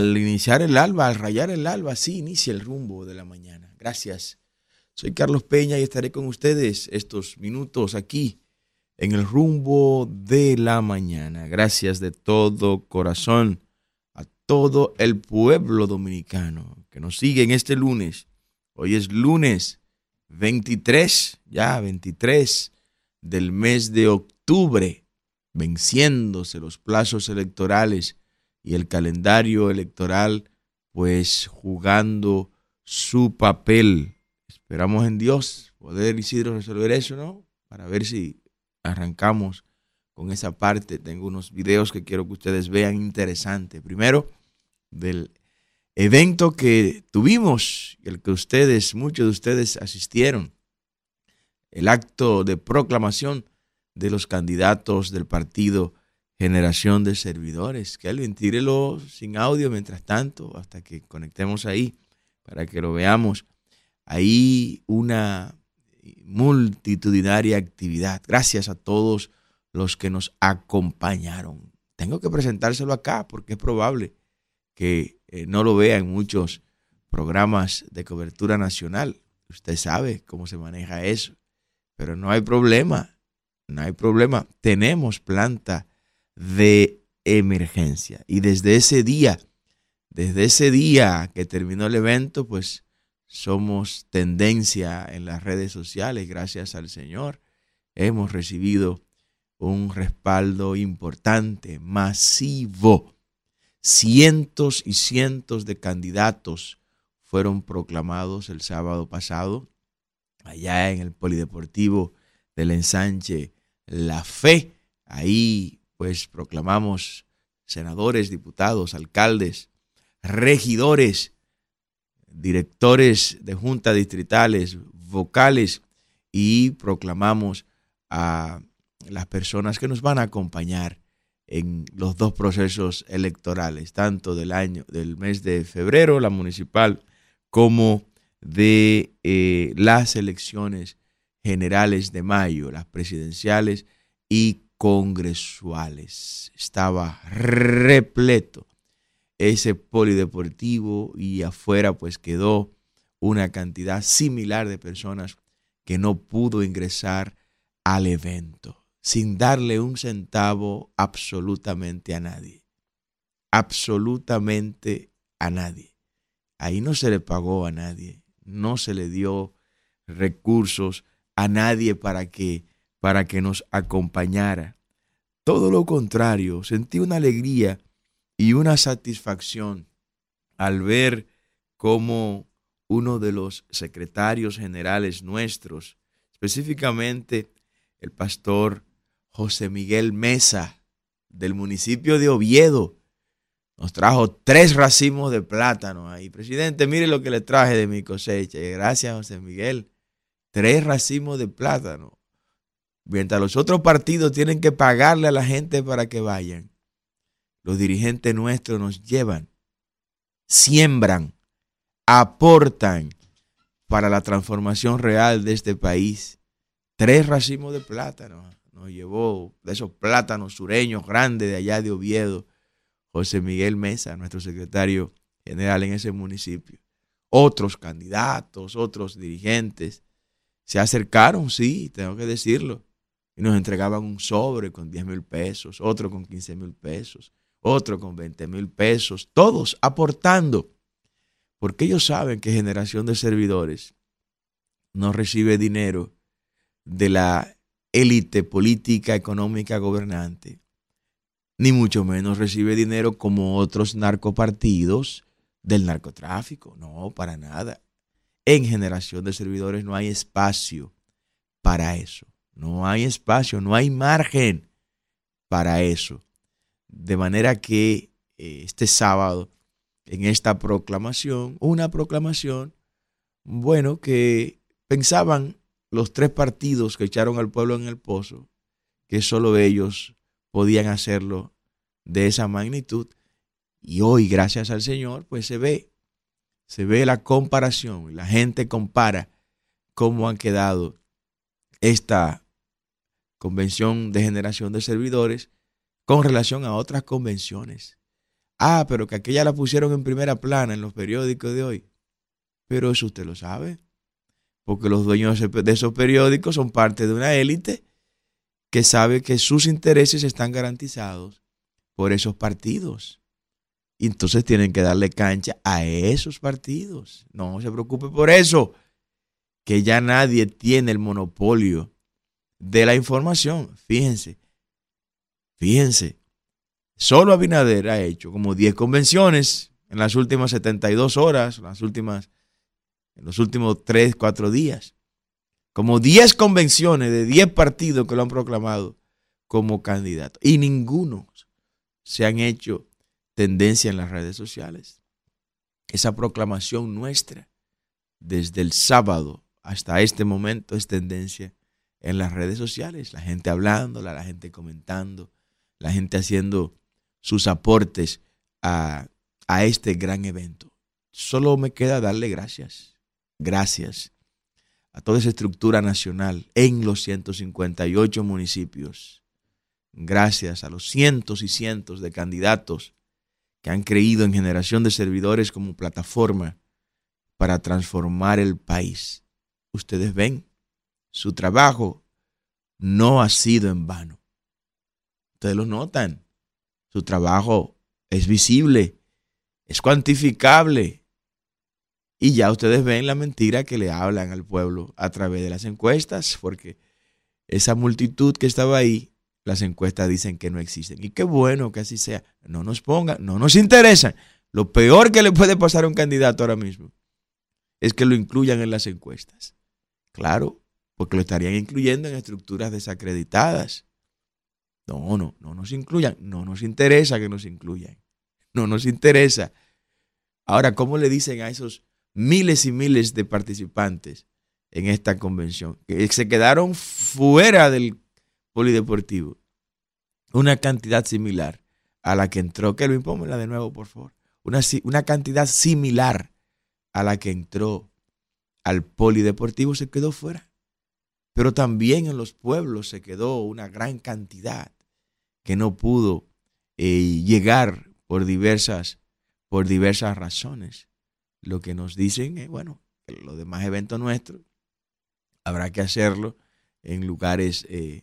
Al, iniciar el alba, al rayar el alba, sí inicia el rumbo de la mañana. Gracias. Soy Carlos Peña y estaré con ustedes estos minutos aquí en el rumbo de la mañana. Gracias de todo corazón a todo el pueblo dominicano que nos sigue en este lunes. Hoy es lunes 23, ya 23 del mes de octubre, venciéndose los plazos electorales y el calendario electoral, pues jugando su papel. Esperamos en Dios poder, Isidro, resolver eso, ¿no? Para ver si arrancamos con esa parte. Tengo unos videos que quiero que ustedes vean interesantes. Primero, del evento que tuvimos, el que ustedes, muchos de ustedes asistieron, el acto de proclamación de los candidatos del partido Generación de Servidores. Kelvin, tírelo sin audio mientras tanto, hasta que conectemos ahí, para que lo veamos. Ahí una multitudinaria actividad. Gracias a todos los que nos acompañaron. Tengo que presentárselo acá porque es probable que eh, no lo vea en muchos programas de cobertura nacional. Usted sabe cómo se maneja eso. Pero no hay problema, no hay problema. Tenemos planta de emergencia. Y desde ese día, desde ese día que terminó el evento, pues somos tendencia en las redes sociales, gracias al Señor. Hemos recibido un respaldo importante, masivo. Cientos y cientos de candidatos fueron proclamados el sábado pasado allá en el Polideportivo del Ensanche La Fe. Ahí pues proclamamos senadores, diputados, alcaldes, regidores directores de juntas distritales, vocales, y proclamamos a las personas que nos van a acompañar en los dos procesos electorales, tanto del año, del mes de febrero, la municipal, como de eh, las elecciones generales de mayo, las presidenciales y congresuales. Estaba repleto ese polideportivo y afuera pues quedó una cantidad similar de personas que no pudo ingresar al evento sin darle un centavo absolutamente a nadie. Absolutamente a nadie. Ahí no se le pagó a nadie, no se le dio recursos a nadie para que para que nos acompañara. Todo lo contrario, sentí una alegría y una satisfacción al ver cómo uno de los secretarios generales nuestros, específicamente el pastor José Miguel Mesa del municipio de Oviedo, nos trajo tres racimos de plátano ahí. Presidente, mire lo que le traje de mi cosecha. Gracias, José Miguel. Tres racimos de plátano. Mientras los otros partidos tienen que pagarle a la gente para que vayan los dirigentes nuestros nos llevan, siembran, aportan para la transformación real de este país. Tres racimos de plátano nos llevó de esos plátanos sureños grandes de allá de Oviedo, José Miguel Mesa, nuestro secretario general en ese municipio. Otros candidatos, otros dirigentes se acercaron, sí, tengo que decirlo, y nos entregaban un sobre con 10 mil pesos, otro con 15 mil pesos, otro con 20 mil pesos, todos aportando, porque ellos saben que generación de servidores no recibe dinero de la élite política, económica, gobernante, ni mucho menos recibe dinero como otros narcopartidos del narcotráfico, no, para nada. En generación de servidores no hay espacio para eso, no hay espacio, no hay margen para eso. De manera que eh, este sábado, en esta proclamación, una proclamación, bueno, que pensaban los tres partidos que echaron al pueblo en el pozo, que solo ellos podían hacerlo de esa magnitud. Y hoy, gracias al Señor, pues se ve, se ve la comparación. La gente compara cómo han quedado esta convención de generación de servidores con relación a otras convenciones. Ah, pero que aquella la pusieron en primera plana en los periódicos de hoy. Pero eso usted lo sabe. Porque los dueños de esos periódicos son parte de una élite que sabe que sus intereses están garantizados por esos partidos. Y entonces tienen que darle cancha a esos partidos. No se preocupe por eso, que ya nadie tiene el monopolio de la información. Fíjense, fíjense, solo Abinader ha hecho como 10 convenciones en las últimas 72 horas, las últimas, en los últimos 3, 4 días. Como 10 convenciones de 10 partidos que lo han proclamado como candidato. Y ninguno se han hecho tendencia en las redes sociales. Esa proclamación nuestra, desde el sábado hasta este momento, es tendencia en las redes sociales. La gente hablando, la gente comentando, la gente haciendo sus aportes a, a este gran evento. Solo me queda darle gracias. Gracias a toda esa estructura nacional en los 158 municipios. Gracias a los cientos y cientos de candidatos que han creído en generación de servidores como plataforma para transformar el país. Ustedes ven, su trabajo no ha sido en vano. Ustedes lo notan. Su trabajo es visible, es cuantificable. Y ya ustedes ven la mentira que le hablan al pueblo a través de las encuestas, porque esa multitud que estaba ahí, las encuestas dicen que no existen. Y qué bueno que así sea. No nos pongan, no nos interesa. Lo peor que le puede pasar a un candidato ahora mismo es que lo incluyan en las encuestas. Claro, porque lo estarían incluyendo en estructuras desacreditadas. No, no, no nos incluyan. No nos interesa que nos incluyan. No nos interesa. Ahora, ¿cómo le dicen a esos miles y miles de participantes en esta convención que se quedaron fuera del polideportivo? Una cantidad similar a la que entró. Kelvin, pónmela de nuevo, por favor. Una, una cantidad similar a la que entró al polideportivo se quedó fuera. Pero también en los pueblos se quedó una gran cantidad que no pudo eh, llegar por diversas, por diversas razones. Lo que nos dicen es, bueno, que los demás eventos nuestros habrá que hacerlo en lugares eh,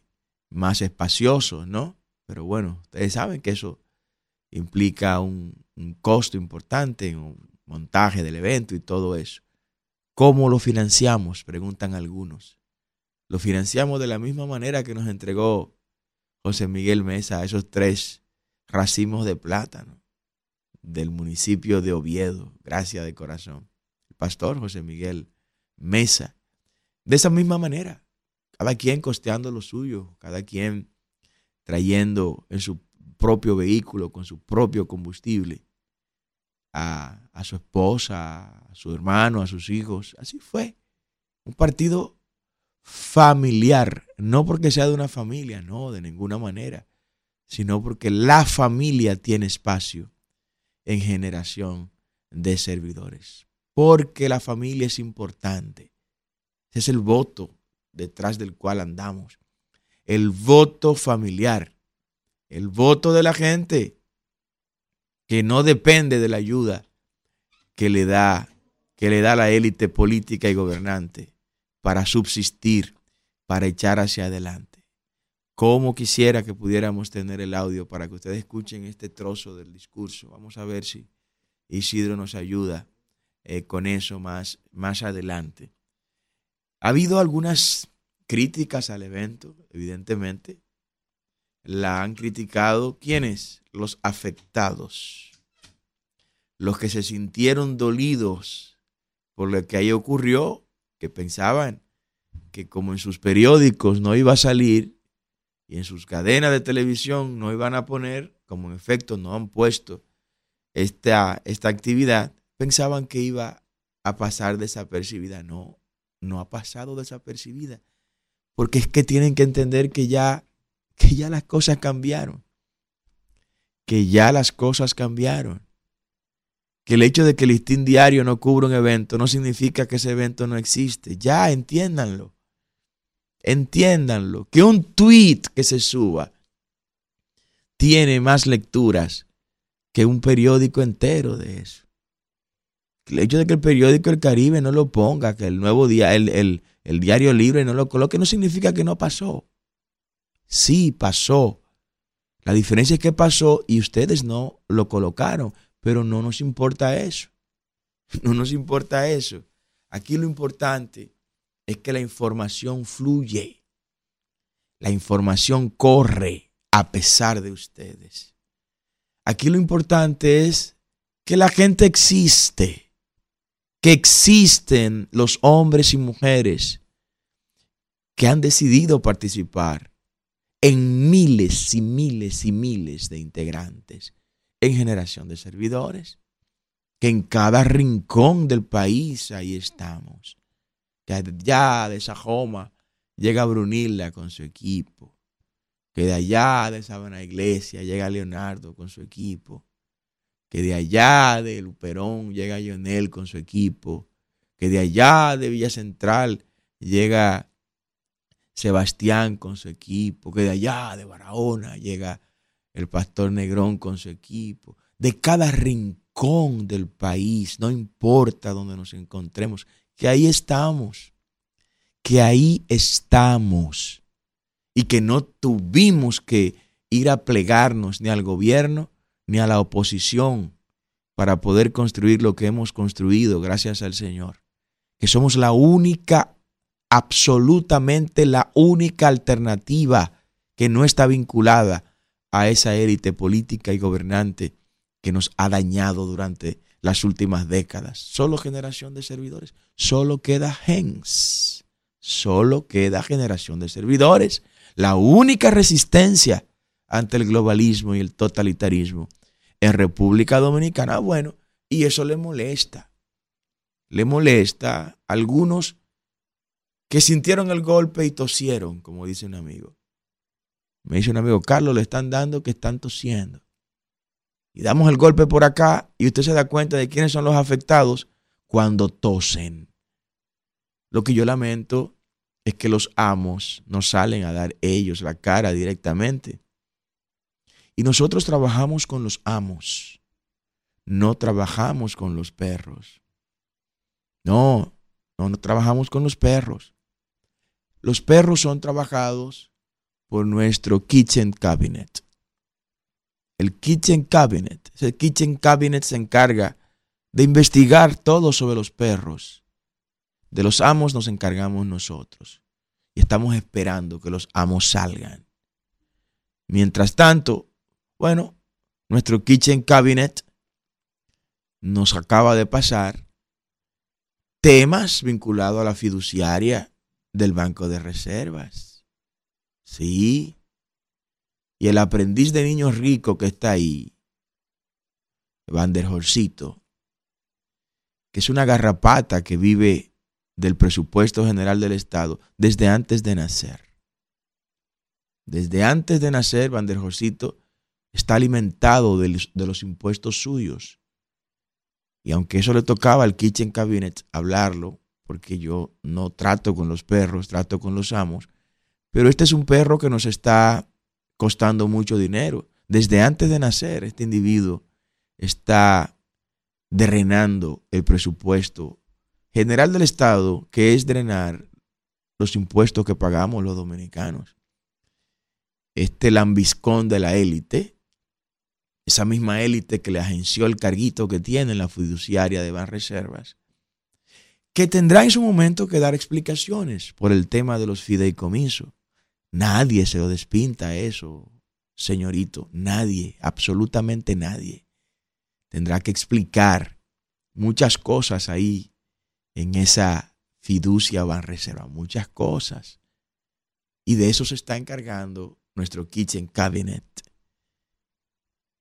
más espaciosos, ¿no? Pero bueno, ustedes saben que eso implica un, un costo importante en un montaje del evento y todo eso. ¿Cómo lo financiamos? Preguntan algunos. Lo financiamos de la misma manera que nos entregó José Miguel Mesa esos tres racimos de plátano del municipio de Oviedo. Gracias de corazón. El pastor José Miguel Mesa. De esa misma manera, cada quien costeando lo suyo, cada quien trayendo en su propio vehículo, con su propio combustible, a, su esposa, a su hermano, a sus hijos. Así fue. Un partido familiar, no porque sea de una familia, no, de ninguna manera, sino porque la familia tiene espacio en generación de servidores. Porque la familia es importante. Ese es el voto detrás del cual andamos. El voto familiar. El voto de la gente que no depende de la ayuda que le da, que le da la élite política y gobernante para subsistir, para echar hacia adelante. Como quisiera que pudiéramos tener el audio para que ustedes escuchen este trozo del discurso. Vamos a ver si Isidro nos ayuda eh, con eso más, más adelante. Ha habido algunas críticas al evento, evidentemente. La han criticado quienes? Los afectados, los que se sintieron dolidos por lo que ahí ocurrió, que pensaban que como en sus periódicos no iba a salir y en sus cadenas de televisión no iban a poner, como en efecto no han puesto esta, esta actividad, pensaban que iba a pasar desapercibida. No, no ha pasado desapercibida. Porque es que tienen que entender que ya, que ya las cosas cambiaron que ya las cosas cambiaron. Que el hecho de que el listín diario no cubra un evento no significa que ese evento no existe. Ya, entiéndanlo. Entiéndanlo. Que un tweet que se suba tiene más lecturas que un periódico entero de eso. El hecho de que el periódico El Caribe no lo ponga, que el nuevo día, el, el, el diario libre no lo coloque, no significa que no pasó. Sí, pasó. La diferencia es que pasó y ustedes no lo colocaron, pero no nos importa eso. No nos importa eso. Aquí lo importante es que la información fluye. La información corre a pesar de ustedes. Aquí lo importante es que la gente existe, que existen los hombres y mujeres que han decidido participar en miles y miles y miles de integrantes en generación de servidores, que en cada rincón del país ahí estamos, que allá de Sajoma llega Brunilda con su equipo, que de allá de Sabana Iglesia llega Leonardo con su equipo, que de allá de Luperón llega Lionel con su equipo, que de allá de Villa Central llega Sebastián con su equipo, que de allá de Barahona llega el pastor Negrón con su equipo, de cada rincón del país, no importa dónde nos encontremos, que ahí estamos, que ahí estamos. Y que no tuvimos que ir a plegarnos ni al gobierno ni a la oposición para poder construir lo que hemos construido gracias al Señor, que somos la única absolutamente la única alternativa que no está vinculada a esa élite política y gobernante que nos ha dañado durante las últimas décadas. Solo generación de servidores. Solo queda gens. Solo queda generación de servidores. La única resistencia ante el globalismo y el totalitarismo en República Dominicana. Bueno, y eso le molesta. Le molesta a algunos que sintieron el golpe y tosieron, como dice un amigo. Me dice un amigo, Carlos, le están dando que están tosiendo. Y damos el golpe por acá y usted se da cuenta de quiénes son los afectados cuando tosen. Lo que yo lamento es que los amos no salen a dar ellos la cara directamente. Y nosotros trabajamos con los amos, no trabajamos con los perros. No, no, no trabajamos con los perros. Los perros son trabajados por nuestro kitchen cabinet. El kitchen cabinet, el kitchen cabinet se encarga de investigar todo sobre los perros. De los amos nos encargamos nosotros. Y estamos esperando que los amos salgan. Mientras tanto, bueno, nuestro kitchen cabinet nos acaba de pasar temas vinculados a la fiduciaria del Banco de Reservas. Sí. Y el aprendiz de niño rico que está ahí, Van der Horcito, que es una garrapata que vive del presupuesto general del Estado desde antes de nacer. Desde antes de nacer, Van der Horcito está alimentado de los impuestos suyos. Y aunque eso le tocaba al Kitchen Cabinet hablarlo, porque yo no trato con los perros, trato con los amos. Pero este es un perro que nos está costando mucho dinero. Desde antes de nacer, este individuo está drenando el presupuesto general del Estado, que es drenar los impuestos que pagamos los dominicanos. Este lambiscón de la élite, esa misma élite que le agenció el carguito que tiene en la fiduciaria de Banreservas, que tendrá en su momento que dar explicaciones por el tema de los fideicomisos. Nadie se lo despinta eso, señorito, nadie, absolutamente nadie. Tendrá que explicar muchas cosas ahí en esa fiducia van reserva, muchas cosas. Y de eso se está encargando nuestro Kitchen Cabinet,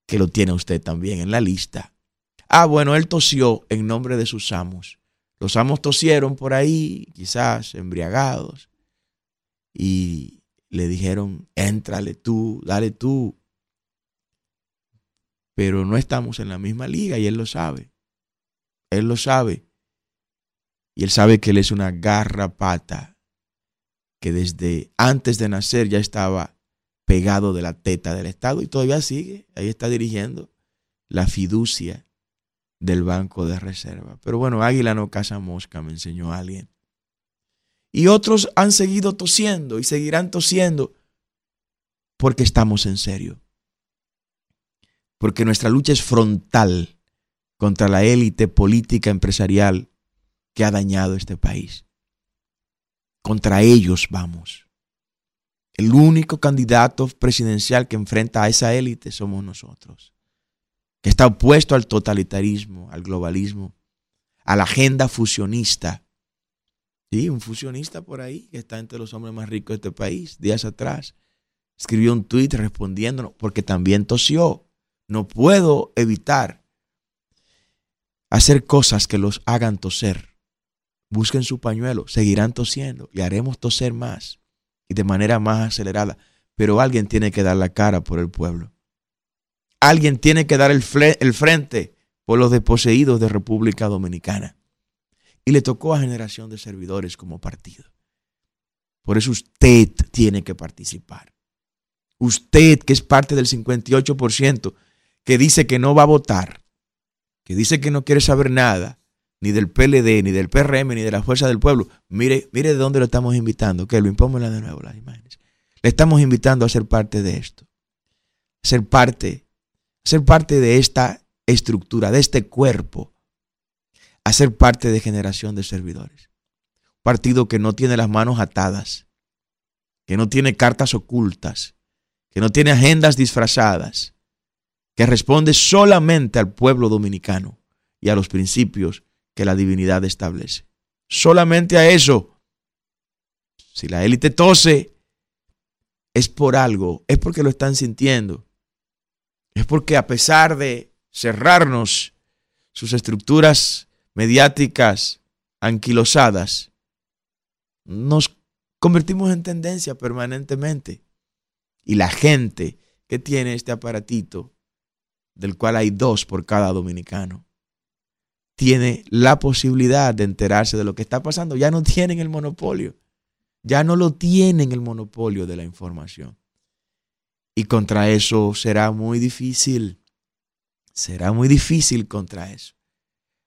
que lo tiene usted también en la lista. Ah, bueno, él tosió en nombre de sus amos los amos tosieron por ahí, quizás embriagados, y le dijeron, éntrale tú, dale tú. Pero no estamos en la misma liga y él lo sabe. Él lo sabe. Y él sabe que él es una garrapata que desde antes de nacer ya estaba pegado de la teta del Estado y todavía sigue. Ahí está dirigiendo la fiducia del Banco de Reserva. Pero bueno, águila no caza mosca, me enseñó alguien. Y otros han seguido tosiendo y seguirán tosiendo porque estamos en serio. Porque nuestra lucha es frontal contra la élite política empresarial que ha dañado este país. Contra ellos vamos. El único candidato presidencial que enfrenta a esa élite somos nosotros, está opuesto al totalitarismo, al globalismo, a la agenda fusionista. Sí, un fusionista por ahí que está entre los hombres más ricos de este país, días atrás, escribió un tuit respondiéndonos, porque también tosió. No puedo evitar hacer cosas que los hagan toser. Busquen su pañuelo, seguirán tosiendo y haremos toser más y de manera más acelerada. Pero alguien tiene que dar la cara por el pueblo. Alguien tiene que dar el, el frente por los desposeídos de República Dominicana. Y le tocó a generación de servidores como partido. Por eso usted tiene que participar. Usted, que es parte del 58%, que dice que no va a votar, que dice que no quiere saber nada, ni del PLD, ni del PRM, ni de la Fuerza del Pueblo. Mire, mire de dónde lo estamos invitando, que lo impóngala de nuevo las imágenes. Le estamos invitando a ser parte de esto. Ser parte, ser parte de esta estructura, de este cuerpo. A ser parte de generación de servidores. Un partido que no tiene las manos atadas, que no tiene cartas ocultas, que no tiene agendas disfrazadas, que responde solamente al pueblo dominicano y a los principios que la divinidad establece. Solamente a eso. Si la élite tose, es por algo, es porque lo están sintiendo. Es porque a pesar de cerrarnos sus estructuras mediáticas anquilosadas, nos convertimos en tendencia permanentemente. Y la gente que tiene este aparatito, del cual hay dos por cada dominicano, tiene la posibilidad de enterarse de lo que está pasando. Ya no tienen el monopolio. Ya no lo tienen el monopolio de la información. Y contra eso será muy difícil. Será muy difícil contra eso.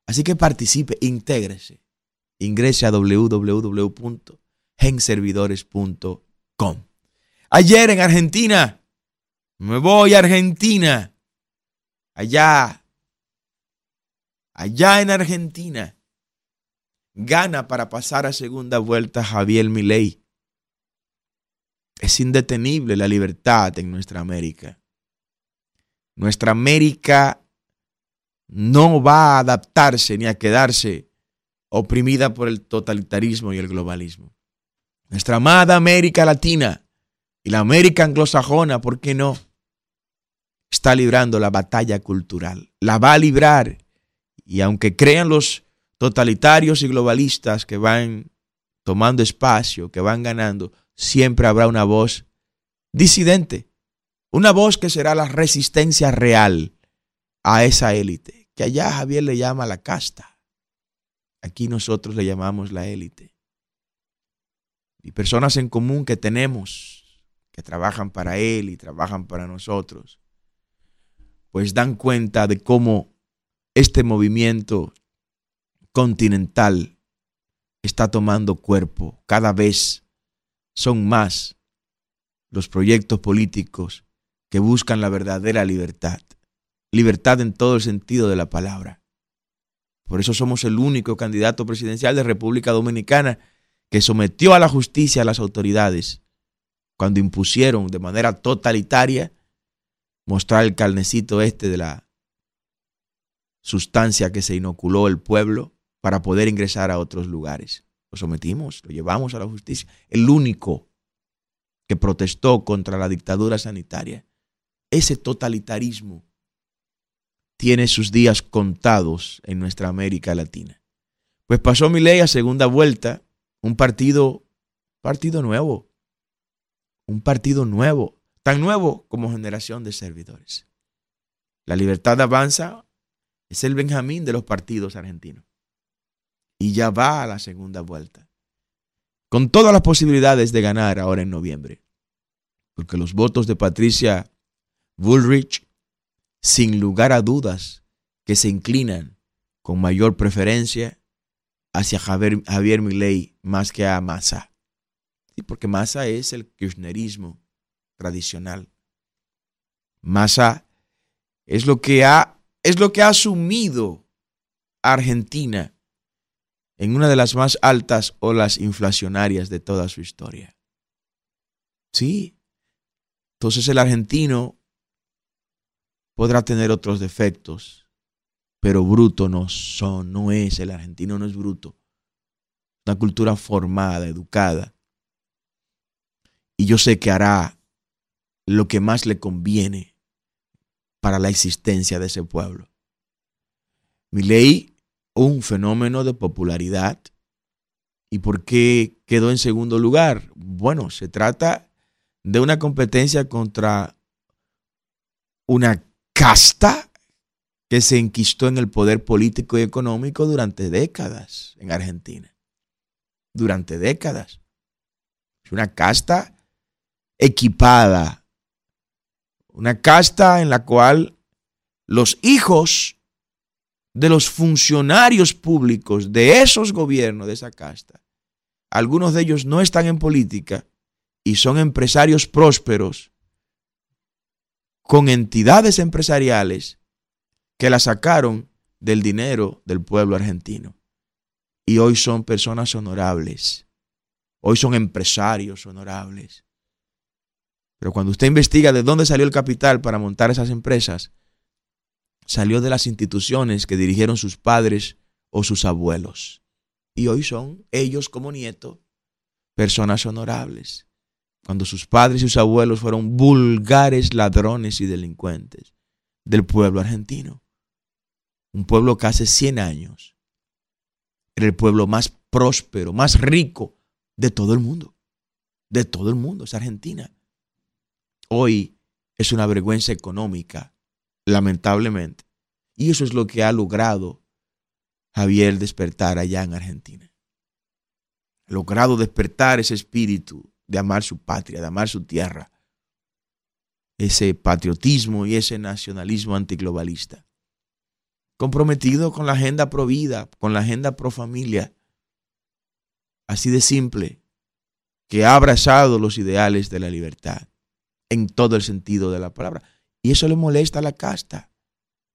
Así que participe, intégrese. Ingrese a www.genservidores.com. Ayer en Argentina, me voy a Argentina. Allá allá en Argentina, gana para pasar a segunda vuelta Javier Milei. Es indetenible la libertad en nuestra América. Nuestra América no va a adaptarse ni a quedarse oprimida por el totalitarismo y el globalismo. Nuestra amada América Latina y la América anglosajona, ¿por qué no? Está librando la batalla cultural. La va a librar y aunque crean los totalitarios y globalistas que van tomando espacio, que van ganando, siempre habrá una voz disidente, una voz que será la resistencia real a esa élite, que allá Javier le llama la casta, aquí nosotros le llamamos la élite. Y personas en común que tenemos, que trabajan para él y trabajan para nosotros, pues dan cuenta de cómo este movimiento continental está tomando cuerpo. Cada vez son más los proyectos políticos que buscan la verdadera libertad. Libertad en todo el sentido de la palabra. Por eso somos el único candidato presidencial de República Dominicana que sometió a la justicia a las autoridades cuando impusieron de manera totalitaria mostrar el carnecito este de la sustancia que se inoculó el pueblo para poder ingresar a otros lugares. Lo sometimos, lo llevamos a la justicia. El único que protestó contra la dictadura sanitaria. Ese totalitarismo tiene sus días contados en nuestra América Latina. Pues pasó mi ley a segunda vuelta, un partido, partido nuevo, un partido nuevo, tan nuevo como generación de servidores. La libertad avanza es el Benjamín de los partidos argentinos. Y ya va a la segunda vuelta. Con todas las posibilidades de ganar ahora en noviembre. Porque los votos de Patricia Bullrich sin lugar a dudas, que se inclinan con mayor preferencia hacia Javier, Javier Milei más que a Massa. Sí, porque Massa es el kirchnerismo tradicional. Massa es lo que ha, es lo que ha asumido Argentina en una de las más altas olas inflacionarias de toda su historia. Sí. Entonces el argentino podrá tener otros defectos, pero bruto no son, no es, el argentino no es bruto. Una cultura formada, educada. Y yo sé que hará lo que más le conviene para la existencia de ese pueblo. Mi ley, un fenómeno de popularidad. ¿Y por qué quedó en segundo lugar? Bueno, se trata de una competencia contra una casta que se enquistó en el poder político y económico durante décadas en Argentina. Durante décadas. Es una casta equipada. Una casta en la cual los hijos de los funcionarios públicos de esos gobiernos, de esa casta, algunos de ellos no están en política y son empresarios prósperos con entidades empresariales que la sacaron del dinero del pueblo argentino. Y hoy son personas honorables. Hoy son empresarios honorables. Pero cuando usted investiga de dónde salió el capital para montar esas empresas, salió de las instituciones que dirigieron sus padres o sus abuelos. Y hoy son ellos como nietos personas honorables cuando sus padres y sus abuelos fueron vulgares ladrones y delincuentes del pueblo argentino. Un pueblo que hace 100 años era el pueblo más próspero, más rico de todo el mundo. De todo el mundo, es Argentina. Hoy es una vergüenza económica, lamentablemente. Y eso es lo que ha logrado Javier despertar allá en Argentina. Ha logrado despertar ese espíritu de amar su patria, de amar su tierra. Ese patriotismo y ese nacionalismo antiglobalista. Comprometido con la agenda pro vida, con la agenda pro familia. Así de simple, que ha abrazado los ideales de la libertad en todo el sentido de la palabra. Y eso le molesta a la casta.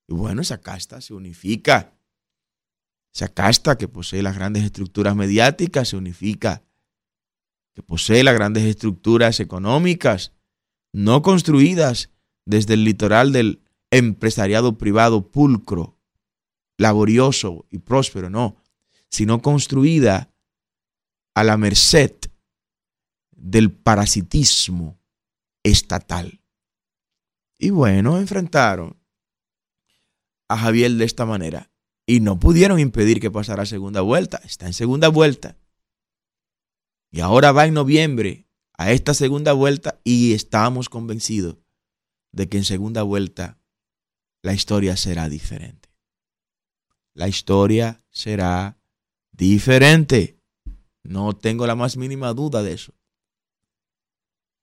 Y bueno, esa casta se unifica. Esa casta que posee las grandes estructuras mediáticas se unifica que posee las grandes estructuras económicas, no construidas desde el litoral del empresariado privado pulcro, laborioso y próspero, no, sino construida a la merced del parasitismo estatal. Y bueno, enfrentaron a Javier de esta manera y no pudieron impedir que pasara segunda vuelta. Está en segunda vuelta. Y ahora va en noviembre a esta segunda vuelta y estamos convencidos de que en segunda vuelta la historia será diferente. La historia será diferente. No tengo la más mínima duda de eso.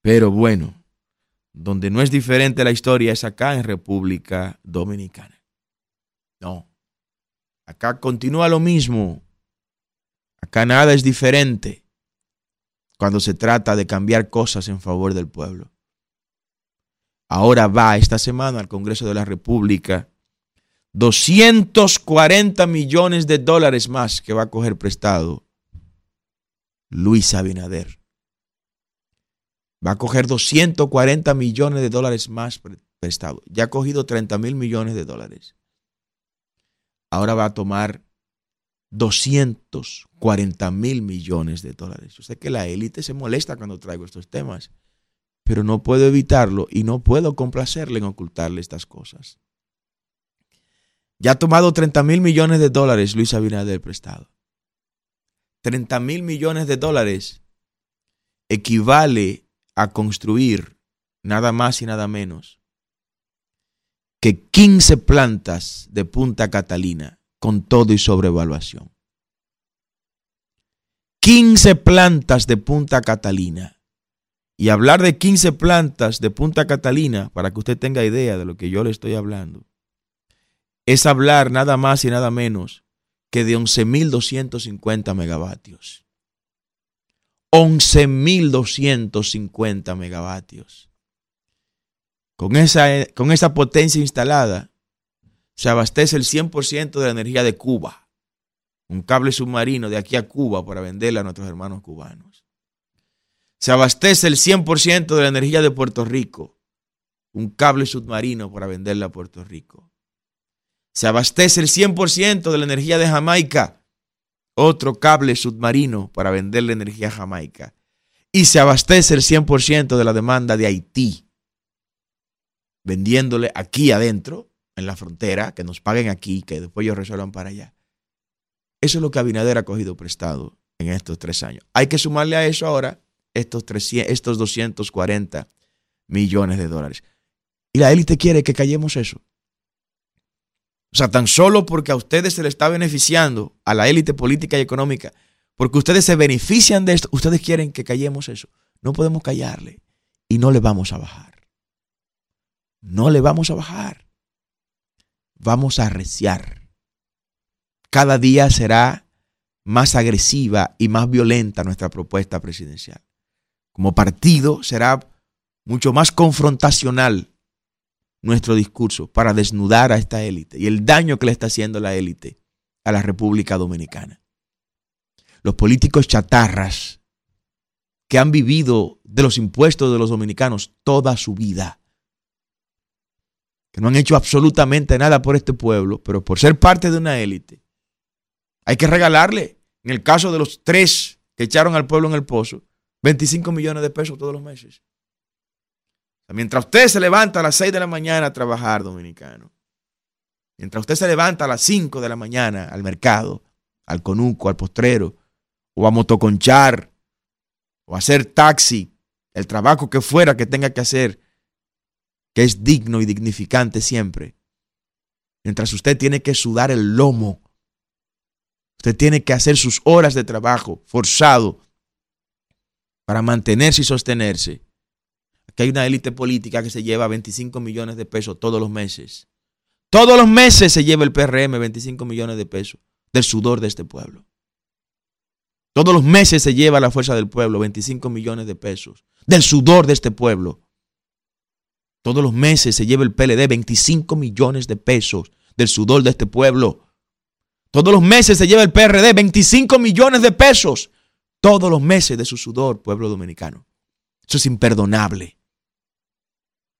Pero bueno, donde no es diferente la historia es acá en República Dominicana. No. Acá continúa lo mismo. Acá nada es diferente cuando se trata de cambiar cosas en favor del pueblo. Ahora va esta semana al Congreso de la República 240 millones de dólares más que va a coger prestado Luis Abinader. Va a coger 240 millones de dólares más prestado. Ya ha cogido 30 mil millones de dólares. Ahora va a tomar 240 mil millones de dólares. Yo sé que la élite se molesta cuando traigo estos temas, pero no puedo evitarlo y no puedo complacerle en ocultarle estas cosas. Ya ha tomado 30 mil millones de dólares Luis Abinader prestado. 30 mil millones de dólares equivale a construir nada más y nada menos que 15 plantas de Punta Catalina con todo y sobrevaluación. 15 plantas de Punta Catalina Y hablar de 15 plantas de Punta Catalina, para que usted tenga idea de lo que yo le estoy hablando, es hablar nada más y nada menos que de 11.250 megavatios. 11.250 megavatios. Con esa, con esa potencia instalada, se abastece el 100% de la energía de Cuba. Un cable submarino de aquí a Cuba para venderle a nuestros hermanos cubanos. Se abastece el 100% de la energía de Puerto Rico. Un cable submarino para venderle a Puerto Rico. Se abastece el 100% de la energía de Jamaica. Otro cable submarino para venderle energía a Jamaica. Y se abastece el 100% de la demanda de Haití. Vendiéndole aquí adentro, en la frontera, que nos paguen aquí, que después ellos resuelvan para allá. Eso es lo que Abinader ha cogido prestado en estos tres años. Hay que sumarle a eso ahora estos, 300, estos 240 millones de dólares. Y la élite quiere que callemos eso. O sea, tan solo porque a ustedes se le está beneficiando, a la élite política y económica, porque ustedes se benefician de esto, ustedes quieren que callemos eso. No podemos callarle y no le vamos a bajar. No le vamos a bajar. Vamos a arreciar. Cada día será más agresiva y más violenta nuestra propuesta presidencial. Como partido será mucho más confrontacional nuestro discurso para desnudar a esta élite y el daño que le está haciendo la élite a la República Dominicana. Los políticos chatarras que han vivido de los impuestos de los dominicanos toda su vida, que no han hecho absolutamente nada por este pueblo, pero por ser parte de una élite, hay que regalarle, en el caso de los tres que echaron al pueblo en el pozo, 25 millones de pesos todos los meses. Mientras usted se levanta a las 6 de la mañana a trabajar, dominicano. Mientras usted se levanta a las 5 de la mañana al mercado, al conuco, al postrero, o a motoconchar, o a hacer taxi, el trabajo que fuera que tenga que hacer, que es digno y dignificante siempre. Mientras usted tiene que sudar el lomo, usted tiene que hacer sus horas de trabajo forzado para mantenerse y sostenerse que hay una élite política que se lleva 25 millones de pesos todos los meses. Todos los meses se lleva el PRM 25 millones de pesos del sudor de este pueblo. Todos los meses se lleva la fuerza del pueblo 25 millones de pesos del sudor de este pueblo. Todos los meses se lleva el PLD 25 millones de pesos del sudor de este pueblo. Todos los meses se lleva el PRD 25 millones de pesos. Todos los meses de su sudor, pueblo dominicano. Eso es imperdonable.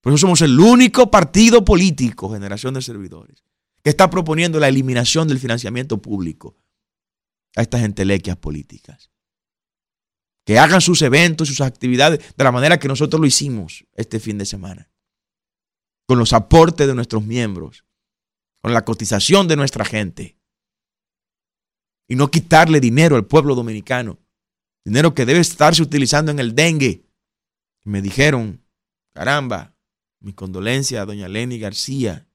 Por eso somos el único partido político, generación de servidores, que está proponiendo la eliminación del financiamiento público a estas entelequias políticas. Que hagan sus eventos, sus actividades de la manera que nosotros lo hicimos este fin de semana. Con los aportes de nuestros miembros, con la cotización de nuestra gente. Y no quitarle dinero al pueblo dominicano. Dinero que debe estarse utilizando en el dengue. Me dijeron, caramba, mi condolencia a doña Lenny García,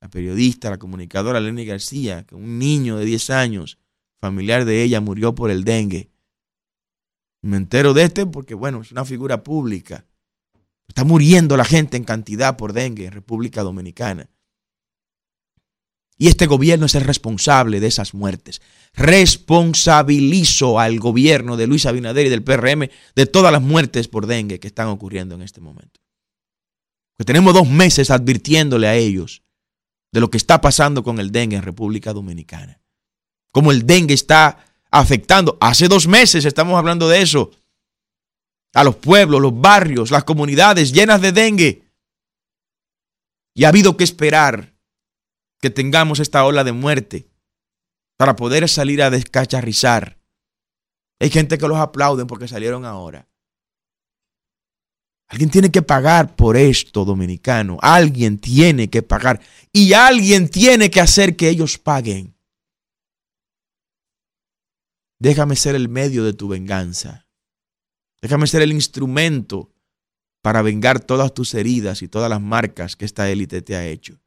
la periodista, la comunicadora Lenny García, que un niño de 10 años, familiar de ella, murió por el dengue. Me entero de este porque, bueno, es una figura pública. Está muriendo la gente en cantidad por dengue en República Dominicana. Y este gobierno es el responsable de esas muertes. Responsabilizo al gobierno de Luis Abinader y del PRM de todas las muertes por dengue que están ocurriendo en este momento que tenemos dos meses advirtiéndole a ellos de lo que está pasando con el dengue en República Dominicana. Cómo el dengue está afectando. Hace dos meses estamos hablando de eso. A los pueblos, los barrios, las comunidades llenas de dengue. Y ha habido que esperar que tengamos esta ola de muerte para poder salir a descacharrizar. Hay gente que los aplauden porque salieron ahora. Alguien tiene que pagar por esto, dominicano. Alguien tiene que pagar. Y alguien tiene que hacer que ellos paguen. Déjame ser el medio de tu venganza. Déjame ser el instrumento para vengar todas tus heridas y todas las marcas que esta élite te ha hecho.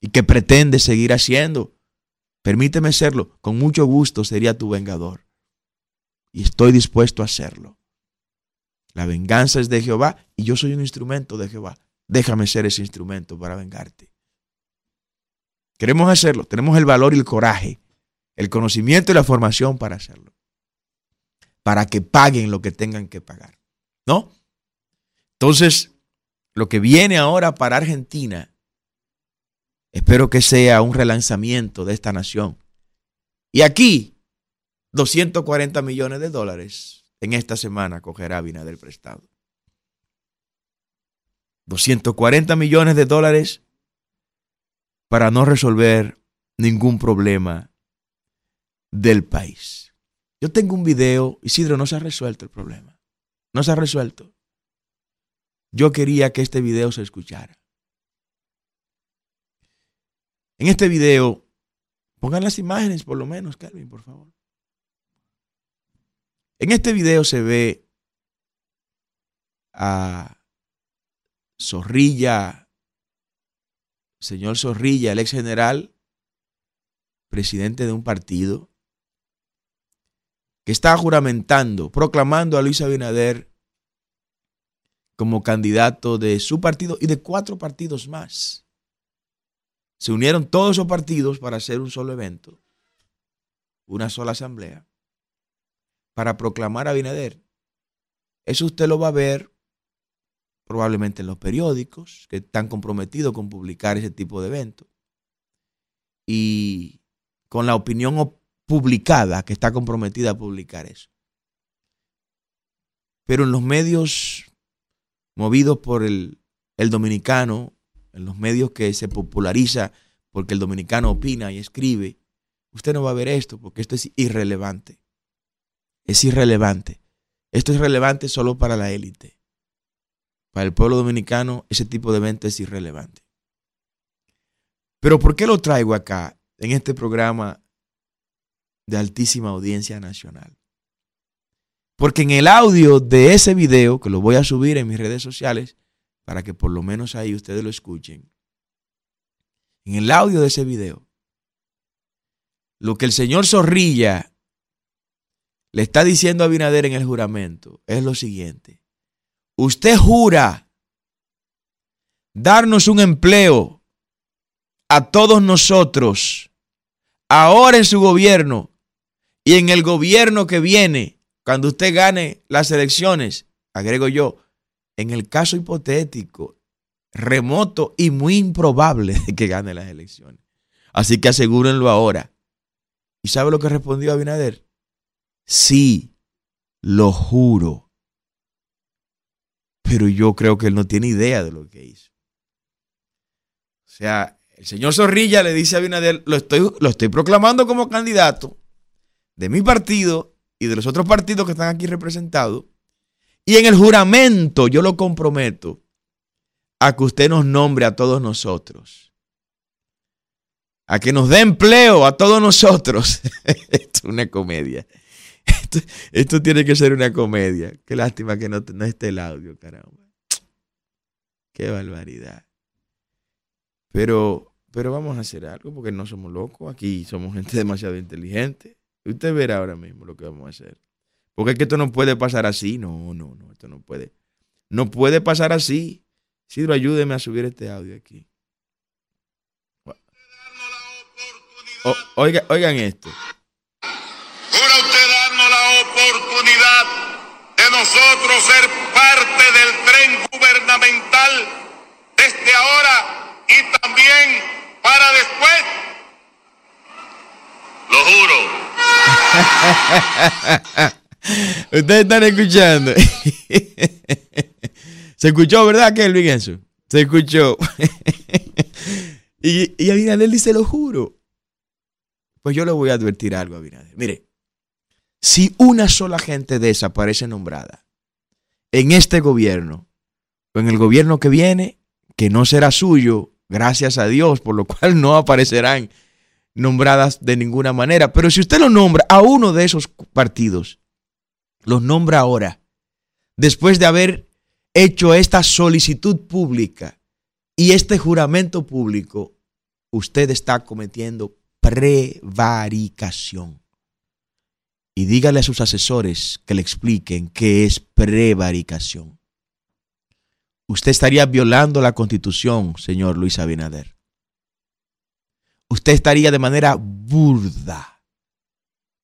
Y que pretende seguir haciendo. Permíteme serlo. Con mucho gusto sería tu vengador. Y estoy dispuesto a hacerlo. La venganza es de Jehová y yo soy un instrumento de Jehová. Déjame ser ese instrumento para vengarte. Queremos hacerlo. Tenemos el valor y el coraje, el conocimiento y la formación para hacerlo. Para que paguen lo que tengan que pagar. ¿No? Entonces, lo que viene ahora para Argentina, espero que sea un relanzamiento de esta nación. Y aquí, 240 millones de dólares en esta semana cogerá del prestado. 240 millones de dólares para no resolver ningún problema del país. Yo tengo un video, Isidro, no se ha resuelto el problema. No se ha resuelto. Yo quería que este video se escuchara. En este video, pongan las imágenes por lo menos, Calvin, por favor. En este video se ve a Zorrilla, señor Zorrilla, el ex general, presidente de un partido, que está juramentando, proclamando a Luis Abinader como candidato de su partido y de cuatro partidos más. Se unieron todos esos partidos para hacer un solo evento, una sola asamblea para proclamar a Abinader. Eso usted lo va a ver probablemente en los periódicos que están comprometidos con publicar ese tipo de eventos. Y con la opinión publicada que está comprometida a publicar eso. Pero en los medios movidos por el, el dominicano, en los medios que se populariza porque el dominicano opina y escribe, usted no va a ver esto porque esto es irrelevante es irrelevante. Esto es relevante solo para la élite. Para el pueblo dominicano, ese tipo de evento es irrelevante. Pero ¿por qué lo traigo acá en este programa de altísima audiencia nacional? Porque en el audio de ese video, que lo voy a subir en mis redes sociales, para que por lo menos ahí ustedes lo escuchen, en el audio de ese video, lo que el señor Zorrilla le está diciendo a Abinader en el juramento es lo siguiente. Usted jura darnos un empleo a todos nosotros, ahora en su gobierno y en el gobierno que viene, cuando usted gane las elecciones, agrego yo, en el caso hipotético, remoto y muy improbable de que gane las elecciones. Así que asegúrenlo ahora. ¿Y sabe lo que respondió Abinader? Sí, lo juro. Pero yo creo que él no tiene idea de lo que hizo. O sea, el señor Zorrilla le dice a Abinader, lo estoy, lo estoy proclamando como candidato de mi partido y de los otros partidos que están aquí representados. Y en el juramento yo lo comprometo a que usted nos nombre a todos nosotros. A que nos dé empleo a todos nosotros. Esto es una comedia. Esto, tiene que ser una comedia. Qué lástima que no, no esté el audio, caramba. Qué barbaridad. Pero, pero vamos a hacer algo porque no somos locos. Aquí somos gente demasiado inteligente. Usted verá ahora mismo lo que vamos a hacer. Porque es que esto no puede pasar así. No, no, no. Esto no puede. No puede pasar así. Sidro, ayúdeme a subir este audio aquí. oigan esto. Nosotros ser parte del tren gubernamental desde ahora y también para después. Lo juro. Ustedes están escuchando. Se escuchó, ¿verdad, Kelvin? Eso. Se escuchó. y, y Abinader dice, lo juro. Pues yo le voy a advertir algo Abinader. Mire, si una sola gente de esa aparece nombrada en este gobierno o en el gobierno que viene, que no será suyo, gracias a Dios, por lo cual no aparecerán nombradas de ninguna manera. Pero si usted lo nombra a uno de esos partidos, los nombra ahora, después de haber hecho esta solicitud pública y este juramento público, usted está cometiendo prevaricación. Y dígale a sus asesores que le expliquen qué es prevaricación. Usted estaría violando la constitución, señor Luis Abinader. Usted estaría de manera burda,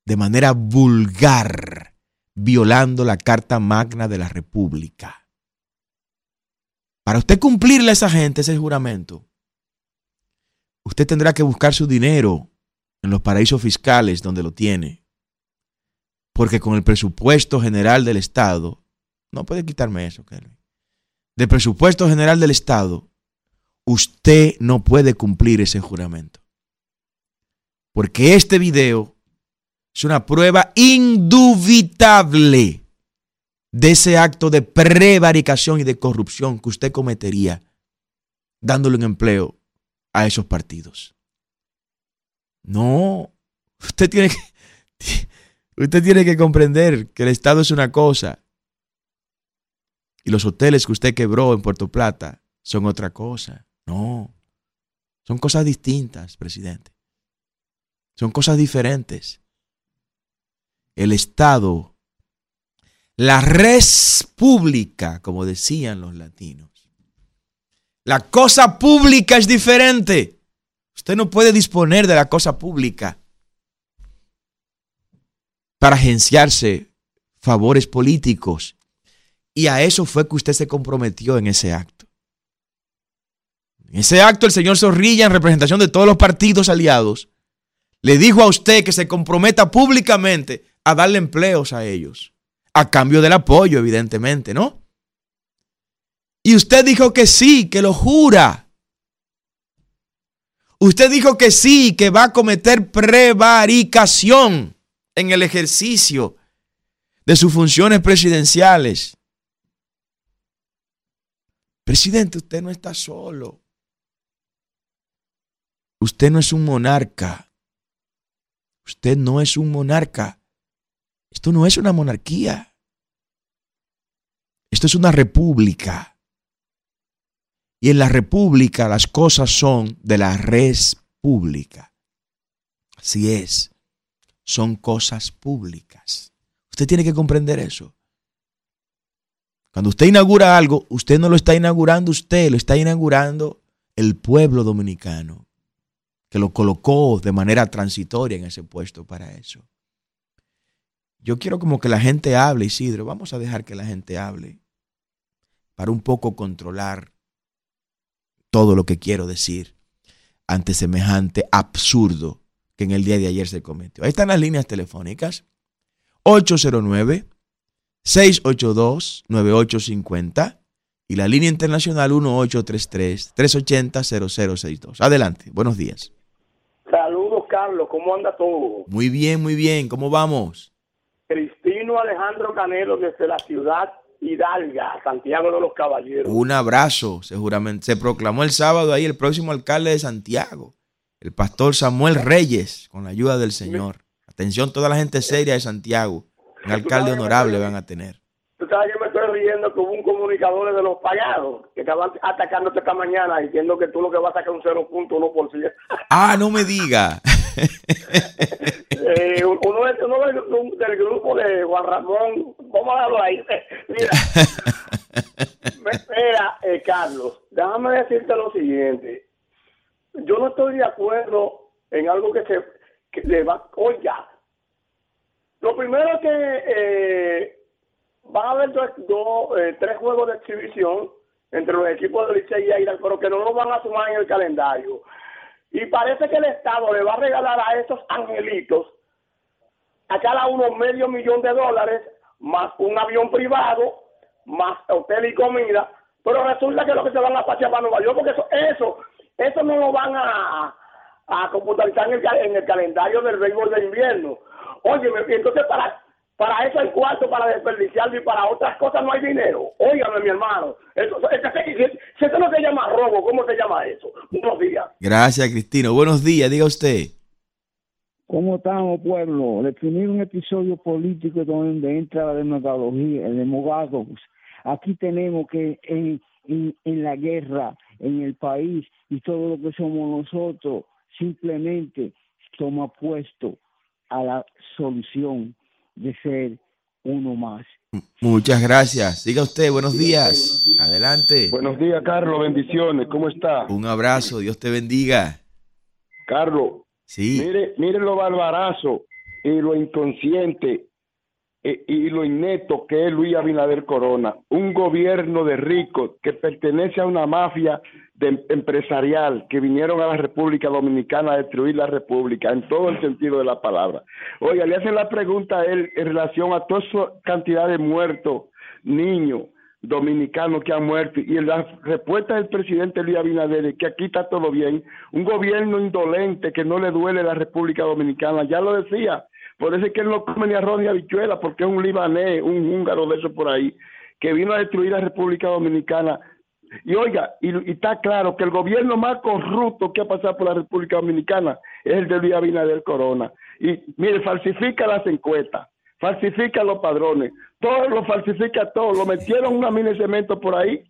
de manera vulgar, violando la Carta Magna de la República. Para usted cumplirle a esa gente ese juramento, usted tendrá que buscar su dinero en los paraísos fiscales donde lo tiene. Porque con el presupuesto general del Estado, no puede quitarme eso, Kelvin. Del presupuesto general del Estado, usted no puede cumplir ese juramento. Porque este video es una prueba indubitable de ese acto de prevaricación y de corrupción que usted cometería dándole un empleo a esos partidos. No, usted tiene que, usted tiene que comprender que el Estado es una cosa y los hoteles que usted quebró en Puerto Plata son otra cosa. No, son cosas distintas, presidente. Son cosas diferentes. El Estado, la res pública, como decían los latinos. La cosa pública es diferente. Usted no puede disponer de la cosa pública para agenciarse favores políticos. Y a eso fue que usted se comprometió en ese acto. En ese acto el señor Zorrilla, en representación de todos los partidos aliados, le dijo a usted que se comprometa públicamente a darle empleos a ellos, a cambio del apoyo, evidentemente, ¿no? Y usted dijo que sí, que lo jura. Usted dijo que sí, que va a cometer prevaricación en el ejercicio de sus funciones presidenciales. Presidente, usted no está solo. Usted no es un monarca. Usted no es un monarca. Esto no es una monarquía. Esto es una república. Y en la república las cosas son de la res pública. Así es. Son cosas públicas. Usted tiene que comprender eso. Cuando usted inaugura algo, usted no lo está inaugurando usted, lo está inaugurando el pueblo dominicano que lo colocó de manera transitoria en ese puesto para eso. Yo quiero como que la gente hable, Isidro, vamos a dejar que la gente hable para un poco controlar todo lo que quiero decir ante semejante absurdo que en el día de ayer se cometió. Ahí están las líneas telefónicas. 809 682 9850 y la línea internacional 1833 380 0062. Adelante, buenos días. Saludos, Carlos. ¿Cómo anda todo? Muy bien, muy bien. ¿Cómo vamos? Cristino Alejandro Canelo desde la ciudad Hidalga, Santiago de los Caballeros. Un abrazo, seguramente. Se proclamó el sábado ahí el próximo alcalde de Santiago, el pastor Samuel Reyes, con la ayuda del Señor. Atención, toda la gente seria de Santiago. Un alcalde honorable van a tener. Tú sabes que me estoy riendo que hubo un comunicador de los pagados que estaban atacándote esta mañana diciendo que tú lo que vas a sacar un 0.1%. Ah, no me diga. eh, uno, del, del, grupo de Juan Ramón, vamos a darlo ahí. Mira, espera, eh, Carlos, déjame decirte lo siguiente. Yo no estoy de acuerdo en algo que se le va. Oiga, lo primero que eh, van a haber dos, eh, tres juegos de exhibición entre los equipos de Licey y Aira, pero que no lo van a sumar en el calendario. Y parece que el Estado le va a regalar a estos angelitos a cada uno medio millón de dólares, más un avión privado, más hotel y comida, pero resulta que lo que se van a pasear para Nueva York, porque eso, eso, eso no lo van a, a computarizar en el, en el calendario del béisbol de invierno. Oye, entonces para para eso hay cuarto, para desperdiciarlo y para otras cosas no hay dinero. Óigame, mi hermano. Eso, eso, no se llama robo, ¿cómo se llama eso? Buenos días. Gracias, Cristino. Buenos días, diga usted. ¿Cómo estamos, pueblo? Definir un episodio político donde entra la demagogía, el demogado. Aquí tenemos que en, en, en la guerra, en el país y todo lo que somos nosotros, simplemente toma puesto a la solución de ser uno más. Muchas gracias. Siga usted, buenos días. Adelante. Buenos días, Carlos, bendiciones. ¿Cómo está? Un abrazo, Dios te bendiga. Carlos, Sí, mire, mire lo barbarazo y lo inconsciente y lo inneto que es Luis Abinader Corona, un gobierno de ricos que pertenece a una mafia de- empresarial que vinieron a la República Dominicana a destruir la República en todo el sentido de la palabra. Oiga, le hacen la pregunta a él en relación a toda esa cantidad de muertos, niños dominicanos que han muerto y la respuesta del presidente Luis Abinader es que aquí está todo bien, un gobierno indolente que no le duele la República Dominicana, ya lo decía, por eso es que él no come ni arroz ni habichuela, porque es un libanés, un húngaro de eso por ahí, que vino a destruir la República Dominicana. Y oiga, y, y está claro que el gobierno más corrupto que ha pasado por la República Dominicana es el de Luis Abinader Corona. Y mire, falsifica las encuestas, falsifica los padrones, todo lo falsifica todo, lo metieron una mina de cemento por ahí.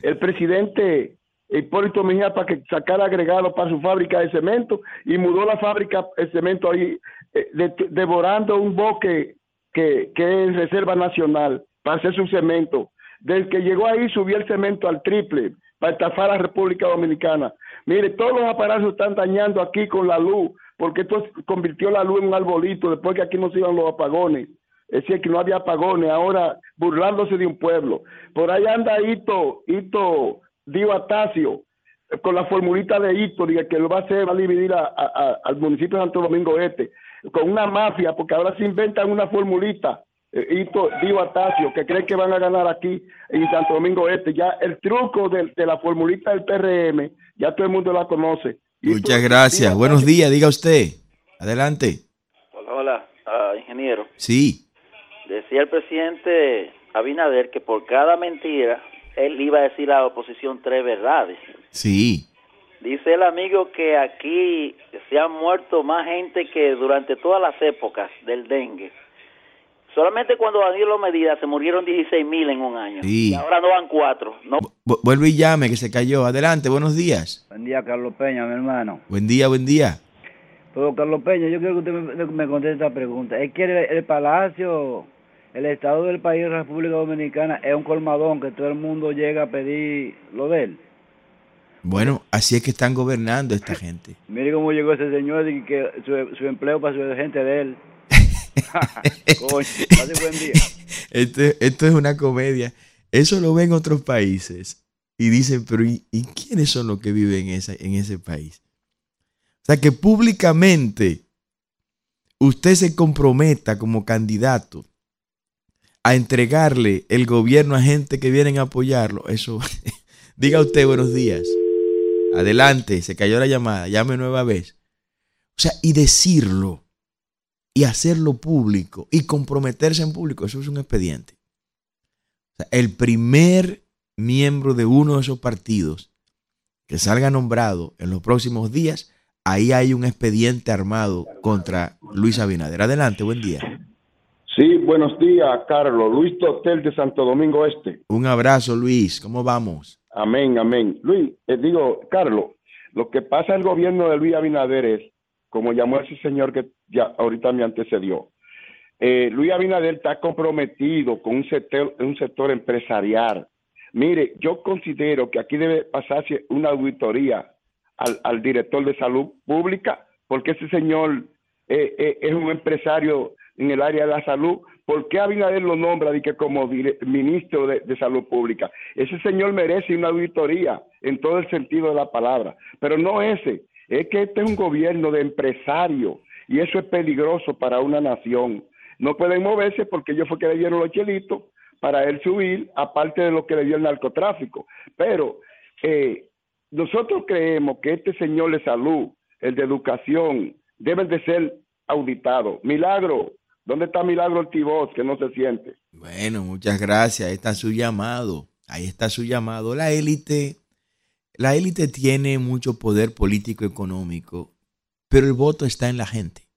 El presidente Hipólito Mejía para que sacara agregado para su fábrica de cemento y mudó la fábrica de cemento ahí, de- devorando un boque que, es reserva nacional para hacer su cemento. Desde que llegó ahí subió el cemento al triple para estafar a la República Dominicana. Mire, todos los aparatos están dañando aquí con la luz, porque esto convirtió la luz en un arbolito después que aquí no se iban los apagones. Es decir, que no había apagones, ahora burlándose de un pueblo. Por ahí anda Hito, Hito Dio Atacio, eh, con la formulita de Hito, que lo va a hacer, va a dividir a- al municipio de Santo Domingo Este, con una mafia, porque ahora se inventan una formulita, eh, Hito Dio Atacio, que cree que van a ganar aquí en Santo Domingo Este. Ya el truco de, de la formulita del PRM, ya todo el mundo la conoce. Hito muchas gracias. Dio Buenos días, diga usted. Adelante. Hola, hola, ah, ingeniero. Sí, Decía el presidente Abinader que por cada mentira él iba a decir a la oposición tres verdades. sí. Dice el amigo que aquí se han muerto más gente que durante todas las épocas del dengue. Solamente cuando Danilo Medida se murieron 16 mil en un año. Sí. Y ahora no van cuatro. No, Vu- Vuelve y llame, que se cayó. Adelante, buenos días. Buen día, Carlos Peña, mi hermano. Buen día, buen día. Pero, Carlos Peña, yo quiero que usted me, me conteste esta pregunta. Es que el, el palacio, el estado del país, la República Dominicana, es un colmadón que todo el mundo llega a pedir lo de él. Bueno, así es que están gobernando esta gente. Mire cómo llegó ese señor y que su, su empleo para su gente de él. Coño, buen día. Esto es una comedia. Eso lo ven otros países y dicen, pero ¿y, y quiénes son los que viven en, esa, en ese país? O sea, que públicamente usted se comprometa como candidato a entregarle el gobierno a gente que vienen a apoyarlo. Eso, diga usted buenos días. Adelante, se cayó la llamada, llame nueva vez. O sea, y decirlo y hacerlo público y comprometerse en público, eso es un expediente. O sea, el primer miembro de uno de esos partidos que salga nombrado en los próximos días, ahí hay un expediente armado contra Luis Abinader. Adelante, buen día. Sí, buenos días, Carlos. Luis Totel de Santo Domingo Este. Un abrazo, Luis. ¿Cómo vamos? Amén, amén. Luis, eh, digo, Carlos, lo que pasa el gobierno de Luis Abinader es, como llamó ese señor que ya ahorita me antecedió, eh, Luis Abinader está comprometido con un sector, un sector empresarial. Mire, yo considero que aquí debe pasarse una auditoría al, director de salud pública, porque ese señor eh, es un empresario en el área de la salud. ¿Por qué Abinader lo nombra de que como ministro de, de salud pública? Ese señor merece una auditoría en todo el sentido de la palabra, pero no ese. Es que este es un gobierno de empresarios y eso es peligroso para una nación. No pueden moverse porque ellos fue que le dieron los chelitos para él subir, aparte de lo que le dio el narcotráfico. Pero eh, nosotros creemos que este señor de salud, el de educación, deben de ser auditados. Milagro, ¿dónde está Milagro Ortivoz que no se siente? Bueno, muchas gracias. Ahí está su llamado. Ahí está su llamado. La élite, la élite tiene mucho poder político económico, pero el voto está en la gente.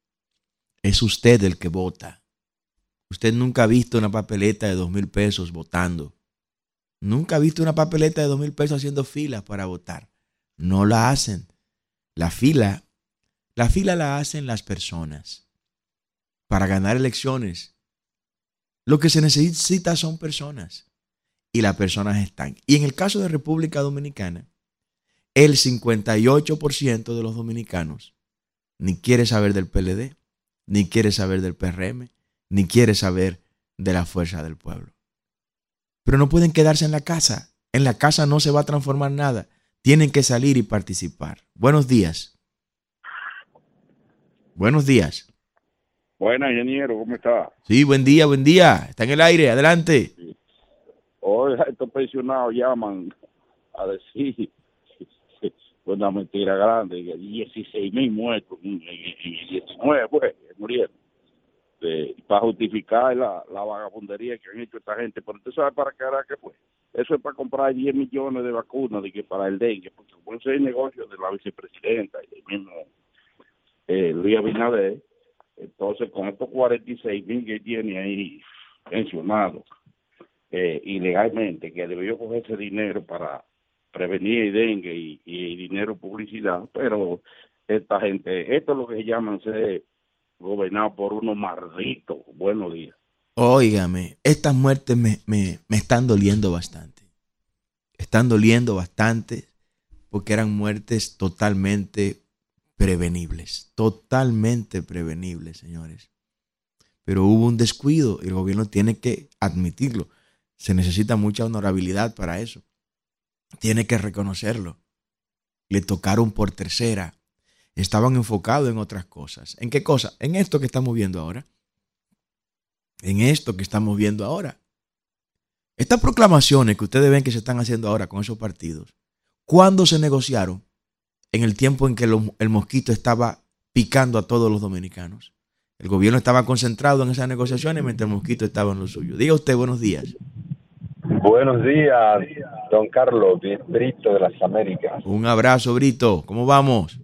Es usted el que vota. Usted nunca ha visto una papeleta de dos mil pesos votando. Nunca ha visto una papeleta de dos mil pesos haciendo filas para votar. No la hacen. La fila, la fila la hacen las personas. Para ganar elecciones. Lo que se necesita son personas y las personas están. Y en el caso de República Dominicana, el 58% de los dominicanos ni quiere saber del PLD, ni quiere saber del PRM, ni quiere saber de la fuerza del pueblo. Pero no pueden quedarse en la casa. En la casa no se va a transformar nada. Tienen que salir y participar. Buenos días. Buenos días. Buenas, ingeniero, ¿cómo está? Sí, buen día, buen día. Está en el aire, adelante. Hoy estos pensionados llaman a decir una mentira grande, 16 mil muertos en, el 19, pues, murieron. para justificar la, la, vagabundería que han hecho esta gente. Pero usted sabe para qué hará que fue. Eso es para comprar 10 millones de vacunas de que para el dengue, porque como ese negocio de la vicepresidenta y del mismo eh, Luis Abinader, entonces con estos 46 mil que tiene ahí pensionados eh, ilegalmente, que debió coger ese dinero para prevenir el dengue y, y dinero publicidad, pero esta gente, esto es lo que llaman ser gobernado por unos malditos. Buenos días. Óigame, estas muertes me, me, me están doliendo bastante. Están doliendo bastante porque eran muertes totalmente prevenibles, totalmente prevenibles, señores. Pero hubo un descuido y el gobierno tiene que admitirlo. Se necesita mucha honorabilidad para eso tiene que reconocerlo. Le tocaron por tercera. Estaban enfocados en otras cosas. ¿En qué cosa? En esto que estamos viendo ahora. En esto que estamos viendo ahora. Estas proclamaciones que ustedes ven que se están haciendo ahora con esos partidos, ¿cuándo se negociaron? En el tiempo en que el mosquito estaba picando a todos los dominicanos. El gobierno estaba concentrado en esas negociaciones mientras el mosquito estaba en lo suyo. Diga usted buenos días. Buenos días, don Carlos, Brito de las Américas. Un abrazo, Brito. ¿Cómo vamos?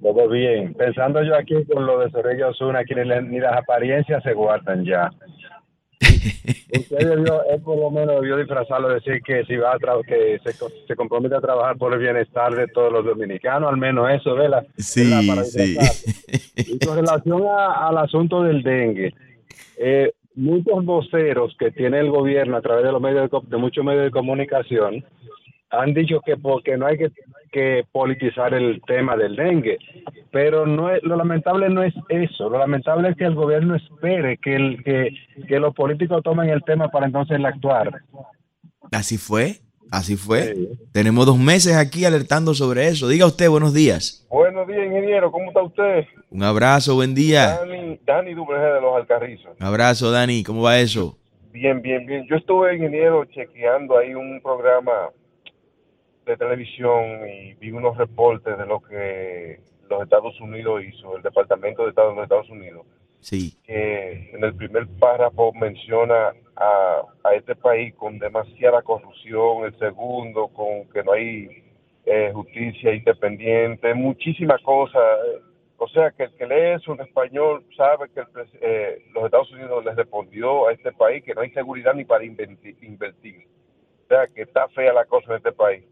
Todo bien. Pensando yo aquí con lo de Sorella Osuna, que ni, las apariencias se guardan ya. Usted debió, él por lo menos debió disfrazarlo, decir que si va a que se, se, compromete a trabajar por el bienestar de todos los dominicanos, al menos eso, ¿verdad? Sí, sí. Y con relación al asunto del dengue, eh, muchos voceros que tiene el gobierno a través de los medios de, muchos medios de comunicación han dicho que porque no hay que, politizar el tema del dengue, pero no es, lo lamentable no es eso, lo lamentable es que el gobierno espere que el que, que los políticos tomen el tema para entonces actuar. Así fue. Así fue. Tenemos dos meses aquí alertando sobre eso. Diga usted, buenos días. Buenos días, ingeniero. ¿Cómo está usted? Un abrazo, buen día. Dani, Dani de los Alcarrizos. Un abrazo, Dani. ¿Cómo va eso? Bien, bien, bien. Yo estuve, ingeniero, chequeando ahí un programa de televisión y vi unos reportes de lo que los Estados Unidos hizo, el Departamento de Estado de los Estados Unidos. Sí. Que en el primer párrafo menciona a, este país con demasiada corrupción, el segundo con que no hay eh, justicia independiente, muchísimas cosas. O sea, que el que lee eso en español sabe que eh, los Estados Unidos les respondió a este país que no hay seguridad ni para invertir. O sea, que está fea la cosa en este país.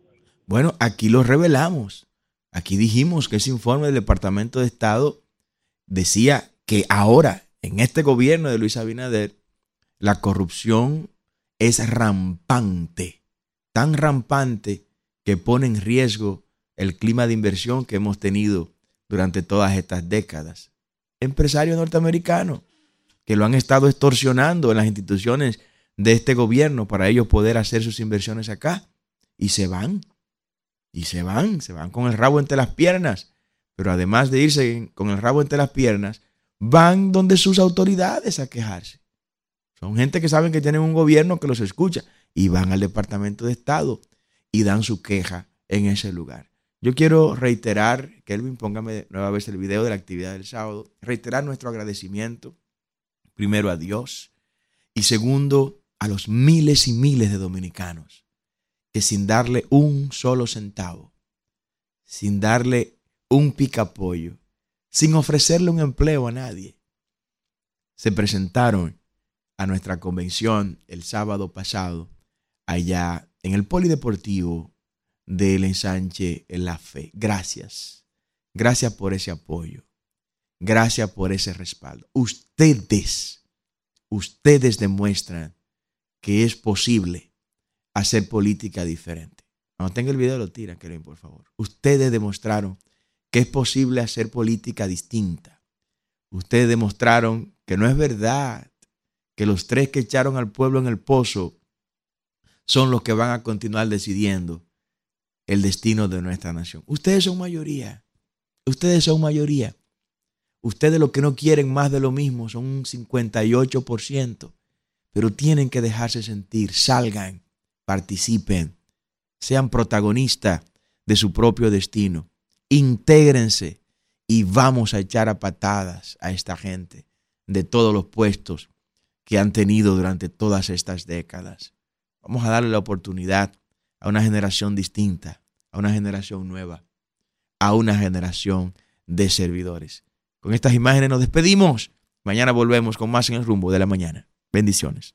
Bueno, aquí lo revelamos. Aquí dijimos que ese informe del Departamento de Estado decía que ahora, en este gobierno de Luis Abinader, la corrupción es rampante, tan rampante que pone en riesgo el clima de inversión que hemos tenido durante todas estas décadas. Empresarios norteamericanos que lo han estado extorsionando en las instituciones de este gobierno para ellos poder hacer sus inversiones acá y se van. Y se van, se van con el rabo entre las piernas. Pero además de irse con el rabo entre las piernas, van donde sus autoridades a quejarse. Son gente que saben que tienen un gobierno que los escucha y van al Departamento de Estado y dan su queja en ese lugar. Yo quiero reiterar, Kelvin, póngame nueva vez el video de la actividad del sábado, reiterar nuestro agradecimiento, primero a Dios y segundo a los miles y miles de dominicanos que sin darle un solo centavo, sin darle un picapollo, sin ofrecerle un empleo a nadie, se presentaron a nuestra convención el sábado pasado, allá en el Polideportivo del Ensanche en la Fe. Gracias. Gracias por ese apoyo. Gracias por ese respaldo. Ustedes, ustedes demuestran que es posible hacer política diferente. Cuando tenga el video lo tiran, Kevin, por favor. Ustedes demostraron que es posible hacer política distinta. Ustedes demostraron que no es verdad que los tres que echaron al pueblo en el pozo son los que van a continuar decidiendo el destino de nuestra nación. Ustedes son mayoría. Ustedes son mayoría. Ustedes lo que no quieren más de lo mismo son un 58%, pero tienen que dejarse sentir, salgan, participen, sean protagonistas de su propio destino, intégrense y vamos a echar a patadas a esta gente de todos los puestos que han tenido durante todas estas décadas. Vamos a darle la oportunidad a una generación distinta, a una generación nueva, a una generación de servidores. Con estas imágenes nos despedimos. Mañana volvemos con más en el rumbo de la mañana. Bendiciones.